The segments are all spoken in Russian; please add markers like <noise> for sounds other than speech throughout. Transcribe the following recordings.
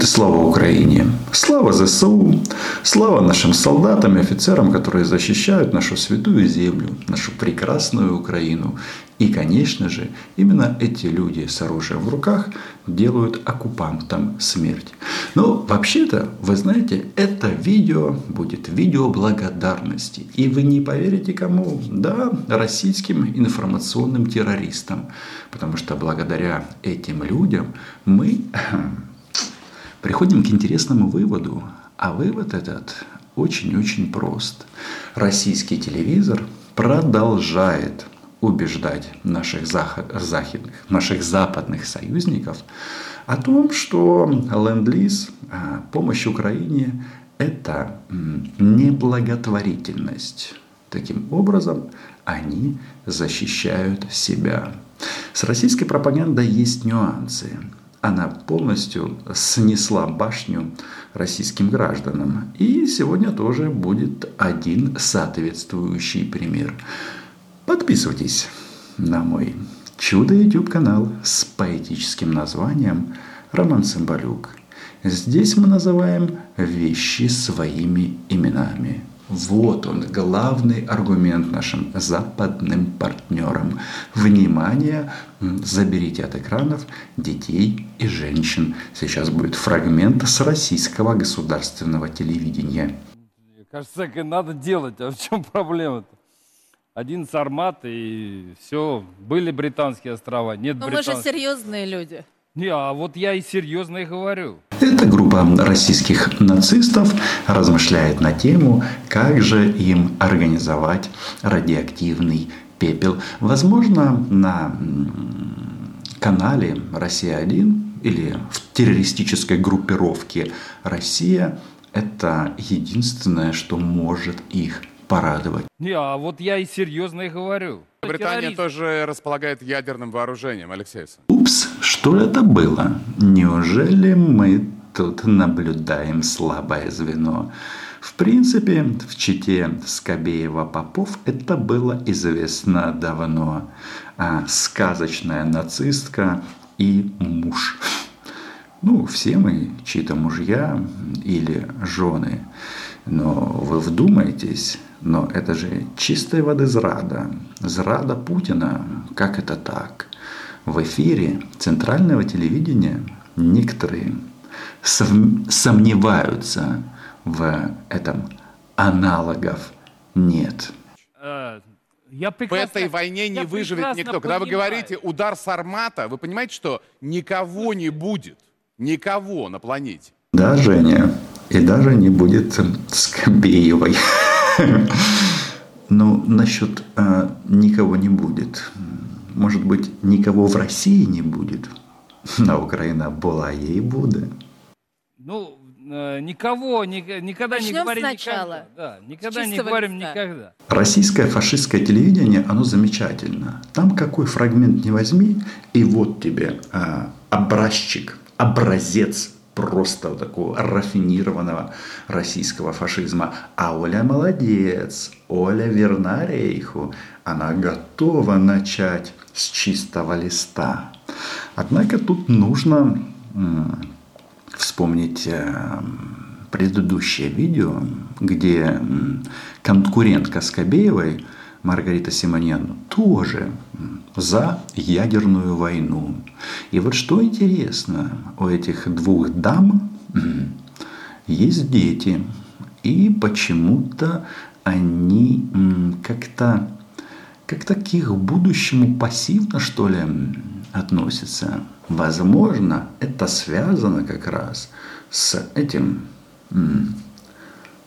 И слава Украине! Слава ЗСУ! Слава нашим солдатам и офицерам, которые защищают нашу святую землю, нашу прекрасную Украину. И, конечно же, именно эти люди с оружием в руках делают оккупантам смерть. Но вообще-то, вы знаете, это видео будет видео благодарности. И вы не поверите кому? Да, российским информационным террористам. Потому что благодаря этим людям мы <clears throat> приходим к интересному выводу. А вывод этот очень-очень прост. Российский телевизор продолжает убеждать наших, захидных, наших западных союзников о том, что ленд-лиз, а, помощь Украине – это неблаготворительность. Таким образом, они защищают себя. С российской пропагандой есть нюансы она полностью снесла башню российским гражданам. И сегодня тоже будет один соответствующий пример. Подписывайтесь на мой чудо YouTube канал с поэтическим названием Роман Цымбалюк. Здесь мы называем вещи своими именами. Вот он, главный аргумент нашим западным партнерам. Внимание, заберите от экранов детей и женщин. Сейчас будет фрагмент с российского государственного телевидения. Кажется, это надо делать. А в чем проблема-то? Один сармат и все. Были британские острова, нет Но британских. мы же серьезные люди. Не, а вот я и серьезно и говорю. Эта группа российских нацистов размышляет на тему, как же им организовать радиоактивный пепел. Возможно, на канале «Россия-1» или в террористической группировке «Россия» это единственное, что может их порадовать. Не, а вот я и серьезно и говорю. Британия тоже располагает ядерным вооружением, Алексей Упс, что это было? Неужели мы тут наблюдаем слабое звено? В принципе, в чите Скобеева-Попов это было известно давно. А сказочная нацистка и муж. Ну, все мы чьи-то мужья или жены. Но вы вдумайтесь, но это же чистой воды зрада. Зрада Путина. Как это так? В эфире центрального телевидения некоторые сомневаются в этом. Аналогов нет. Э, я в этой войне не выживет никто. Когда вы говорите удар Сармата, вы понимаете, что никого не будет. Никого на планете. Да, Женя. И даже не будет Скобеевой. Ну, насчет а, никого не будет. Может быть, никого в России не будет. На Украина была ей буде. Ну, э, никого, ни, никогда Начнем не говорим сначала. никогда. Да, никогда не говорим листа. никогда. Российское фашистское телевидение, оно замечательно. Там какой фрагмент не возьми, и вот тебе а, образчик, образец просто такого рафинированного российского фашизма. А Оля молодец, Оля верна рейху, она готова начать с чистого листа. Однако тут нужно вспомнить э, предыдущее видео, где конкурентка Скобеевой – Маргарита Симоньян тоже за ядерную войну. И вот что интересно, у этих двух дам есть дети. И почему-то они как-то как-то к их будущему пассивно, что ли, относятся. Возможно, это связано как раз с этим,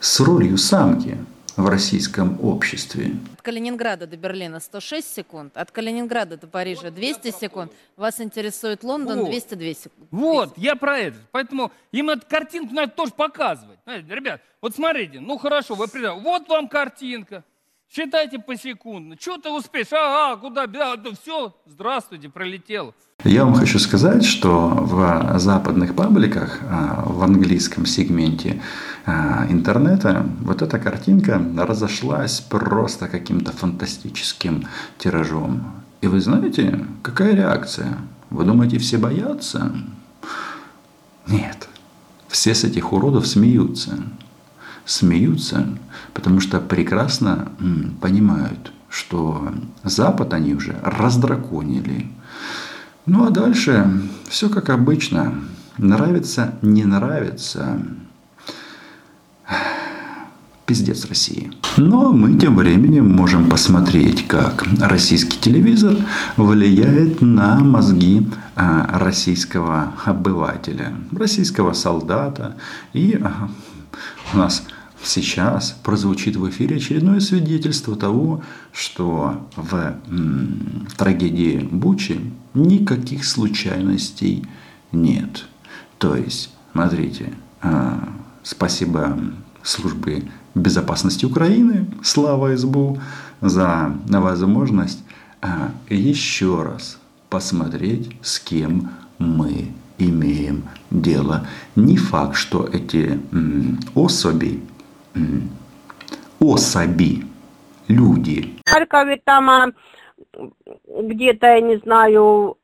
с ролью самки в российском обществе. От Калининграда до Берлина 106 секунд, от Калининграда до Парижа 200 секунд. Вас интересует Лондон вот. 202 секунды. Вот, я про это. Поэтому им эту картинку надо тоже показывать. Знаете, ребят, вот смотрите, ну хорошо, вы Вот вам картинка. Считайте посекундно. Что ты успеешь? Ага, куда? Да, да, все, здравствуйте, пролетел. Я вам хочу сказать, что в западных пабликах, а, в английском сегменте а, интернета, вот эта картинка разошлась просто каким-то фантастическим тиражом. И вы знаете, какая реакция? Вы думаете, все боятся? Нет. все с этих уродов смеются. Смеются, потому что прекрасно понимают, что Запад они уже раздраконили. Ну а дальше все как обычно. Нравится, не нравится. Пиздец России. Но мы тем временем можем посмотреть, как российский телевизор влияет на мозги а, российского обывателя, российского солдата. И у нас сейчас прозвучит в эфире очередное свидетельство того, что в, в трагедии Бучи никаких случайностей нет. То есть, смотрите, а, спасибо службе безопасности Украины, слава СБУ, за возможность а, еще раз посмотреть, с кем мы имеем дело. Не факт, что эти особи, особи, люди. В Харькове там а, где-то, я не знаю,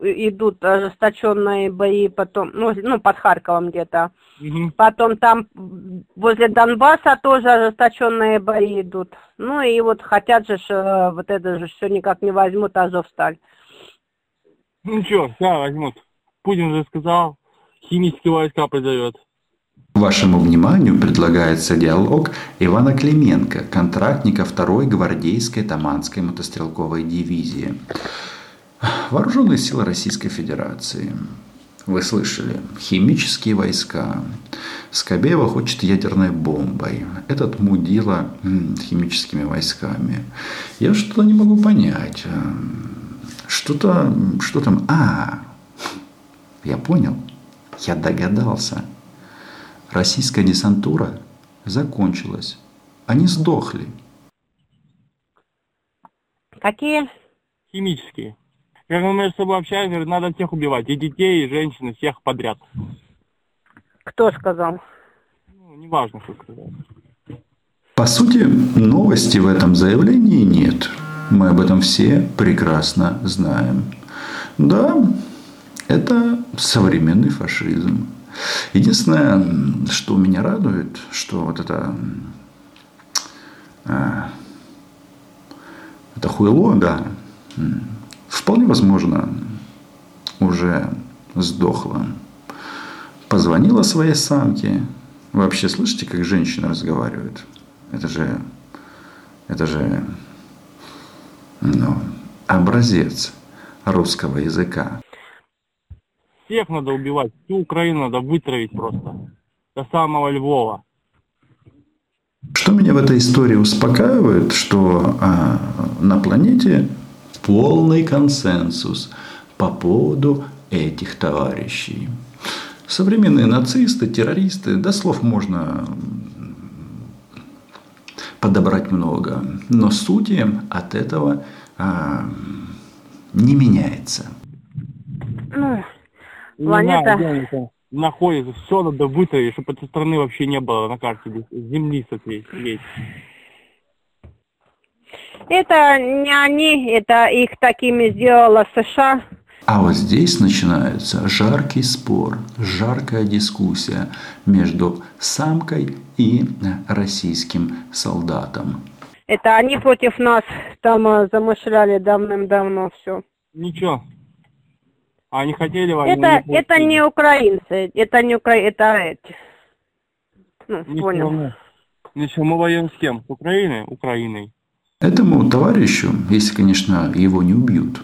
идут ожесточенные бои потом, ну, ну под Харьковом где-то. Угу. Потом там возле Донбасса тоже ожесточенные бои идут. Ну и вот хотят же, э, вот это же все никак не возьмут Азовсталь. Ну что, да, возьмут. Путин же сказал, химические войска призовет. Вашему вниманию предлагается диалог Ивана Клименко, контрактника 2-й гвардейской Таманской мотострелковой дивизии. Вооруженные силы Российской Федерации. Вы слышали, химические войска. Скобеева хочет ядерной бомбой. Этот мудила химическими войсками. Я что-то не могу понять. Что-то, что там? А, я понял. Я догадался. Российская десантура закончилась. Они сдохли. Какие? Химические. Как мы между собой общаемся, надо всех убивать. И детей, и женщин, и всех подряд. Кто сказал? Ну, неважно, кто сказал. По сути, новости в этом заявлении нет. Мы об этом все прекрасно знаем. Да, это современный фашизм. Единственное, что меня радует, что вот это, а, это хуйло, да, вполне возможно, уже сдохла. Позвонила своей самке. вообще слышите, как женщины разговаривают? Это же, это же, ну, образец русского языка. Всех надо убивать, всю Украину надо вытравить просто. До самого Львова. Что меня в этой истории успокаивает, что а, на планете полный консенсус по поводу этих товарищей. Современные нацисты, террористы, до слов можно подобрать много, но сути от этого а, не меняется. Ну, планета... Не находится, все надо вытравить, чтобы этой страны вообще не было на карте земли соответственно. Это не они, это их такими сделала США. А вот здесь начинается жаркий спор, жаркая дискуссия между самкой и российским солдатом. Это они против нас там э, замышляли давным-давно все. Ничего. А они хотели войну? Это, не это не украинцы, это не украинцы, это эти. Ну, Ничего, понял. Ничего, мы воюем с кем? С Украиной? Украиной. Этому товарищу, если, конечно, его не убьют,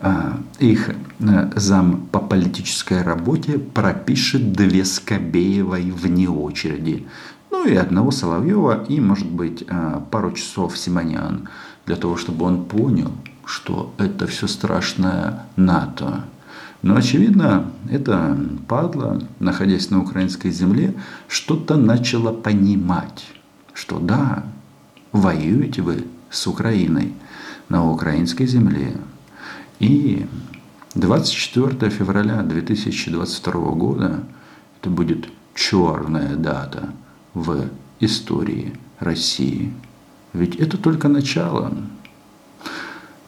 а, их э, зам по политической работе пропишет две Скобеевой вне очереди. Ну и одного Соловьева и, может быть, э, пару часов Симонян. Для того, чтобы он понял, что это все страшное НАТО. Но, очевидно, это падла, находясь на украинской земле, что-то начало понимать, что да, воюете вы с Украиной на украинской земле. И 24 февраля 2022 года это будет черная дата в истории России. Ведь это только начало.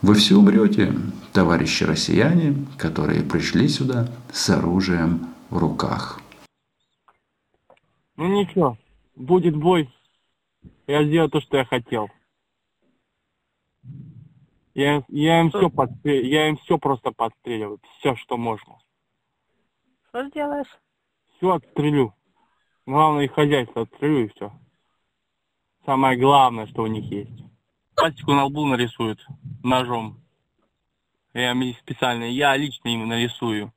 Вы все умрете, товарищи россияне, которые пришли сюда с оружием в руках. Ну ничего, будет бой. Я сделаю то, что я хотел. Я, я им все подстрел... я им все просто подстреливаю, все, что можно. Что сделаешь? Все отстрелю. Главное их хозяйство отстрелю и все. Самое главное, что у них есть. Пальчику на лбу нарисуют ножом. Я специально, я лично им нарисую.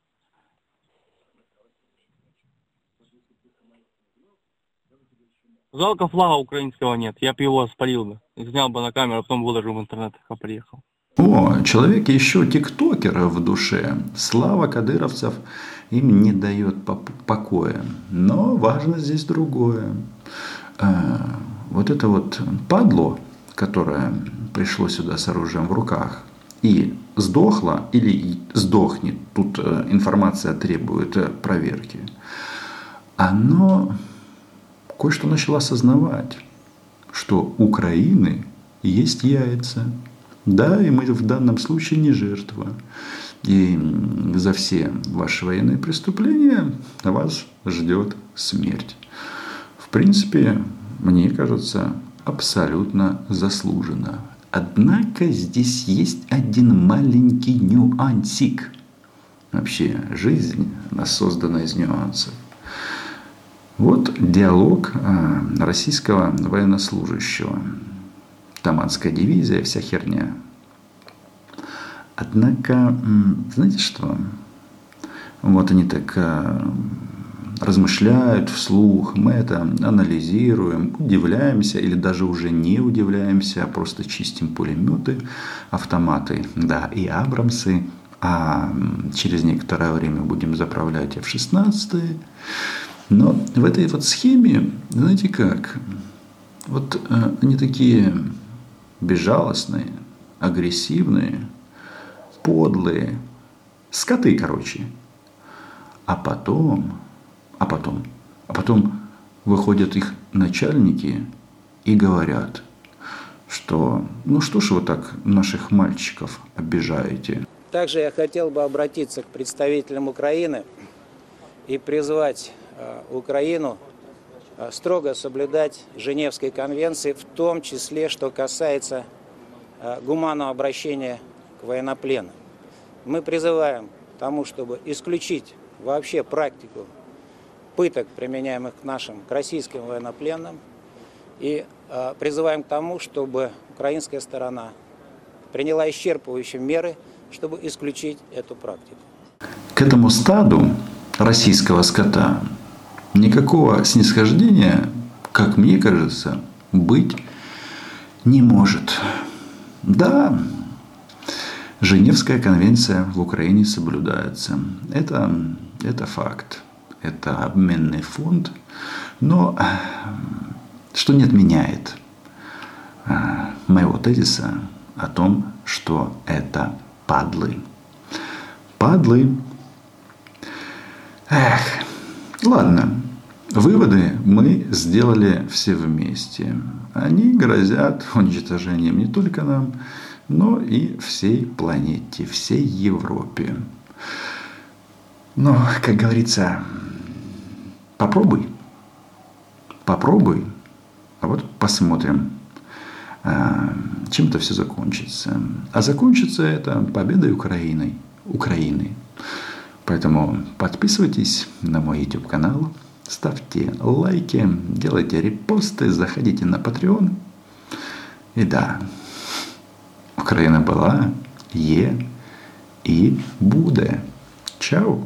Жалко флага украинского нет. Я бы его спалил бы. Снял бы на камеру, а потом выложил в интернет, как приехал. О, человек еще тиктокер в душе. Слава кадыровцев им не дает покоя. Но важно здесь другое. Вот это вот падло, которое пришло сюда с оружием в руках и сдохло или сдохнет, тут э, информация требует э, проверки, оно кое-что начало осознавать, что Украины есть яйца. Да, и мы в данном случае не жертва. И за все ваши военные преступления вас ждет смерть. В принципе, мне кажется, абсолютно заслуженно. Однако здесь есть один маленький нюансик. Вообще, жизнь, она создана из нюансов. Вот диалог а, российского военнослужащего. Таманская дивизия, вся херня. Однако, знаете что? Вот они так а, размышляют вслух, мы это анализируем, удивляемся или даже уже не удивляемся, а просто чистим пулеметы, автоматы, да, и Абрамсы, а через некоторое время будем заправлять F-16. Но в этой вот схеме, знаете как, вот э, они такие безжалостные, агрессивные, подлые, скоты, короче. А потом, а потом, а потом выходят их начальники и говорят, что ну что ж вы так наших мальчиков обижаете. Также я хотел бы обратиться к представителям Украины и призвать Э, Украину э, строго соблюдать Женевской конвенции, в том числе, что касается э, гуманного обращения к военнопленным. Мы призываем к тому, чтобы исключить вообще практику пыток, применяемых к нашим, к российским военнопленным, и призываем к тому, чтобы украинская сторона приняла исчерпывающие меры, чтобы исключить эту практику. К этому стаду российского скота никакого снисхождения, как мне кажется, быть не может. Да, Женевская конвенция в Украине соблюдается. Это, это факт. Это обменный фонд. Но что не отменяет а, моего тезиса о том, что это падлы. Падлы. Эх, ладно. Выводы мы сделали все вместе. Они грозят уничтожением не только нам, но и всей планете, всей Европе. Но, как говорится, попробуй. Попробуй. А вот посмотрим, а, чем это все закончится. А закончится это победой Украины. Украины. Поэтому подписывайтесь на мой YouTube канал, ставьте лайки, делайте репосты, заходите на Patreon. И да, Украина была, є і буде. Чао!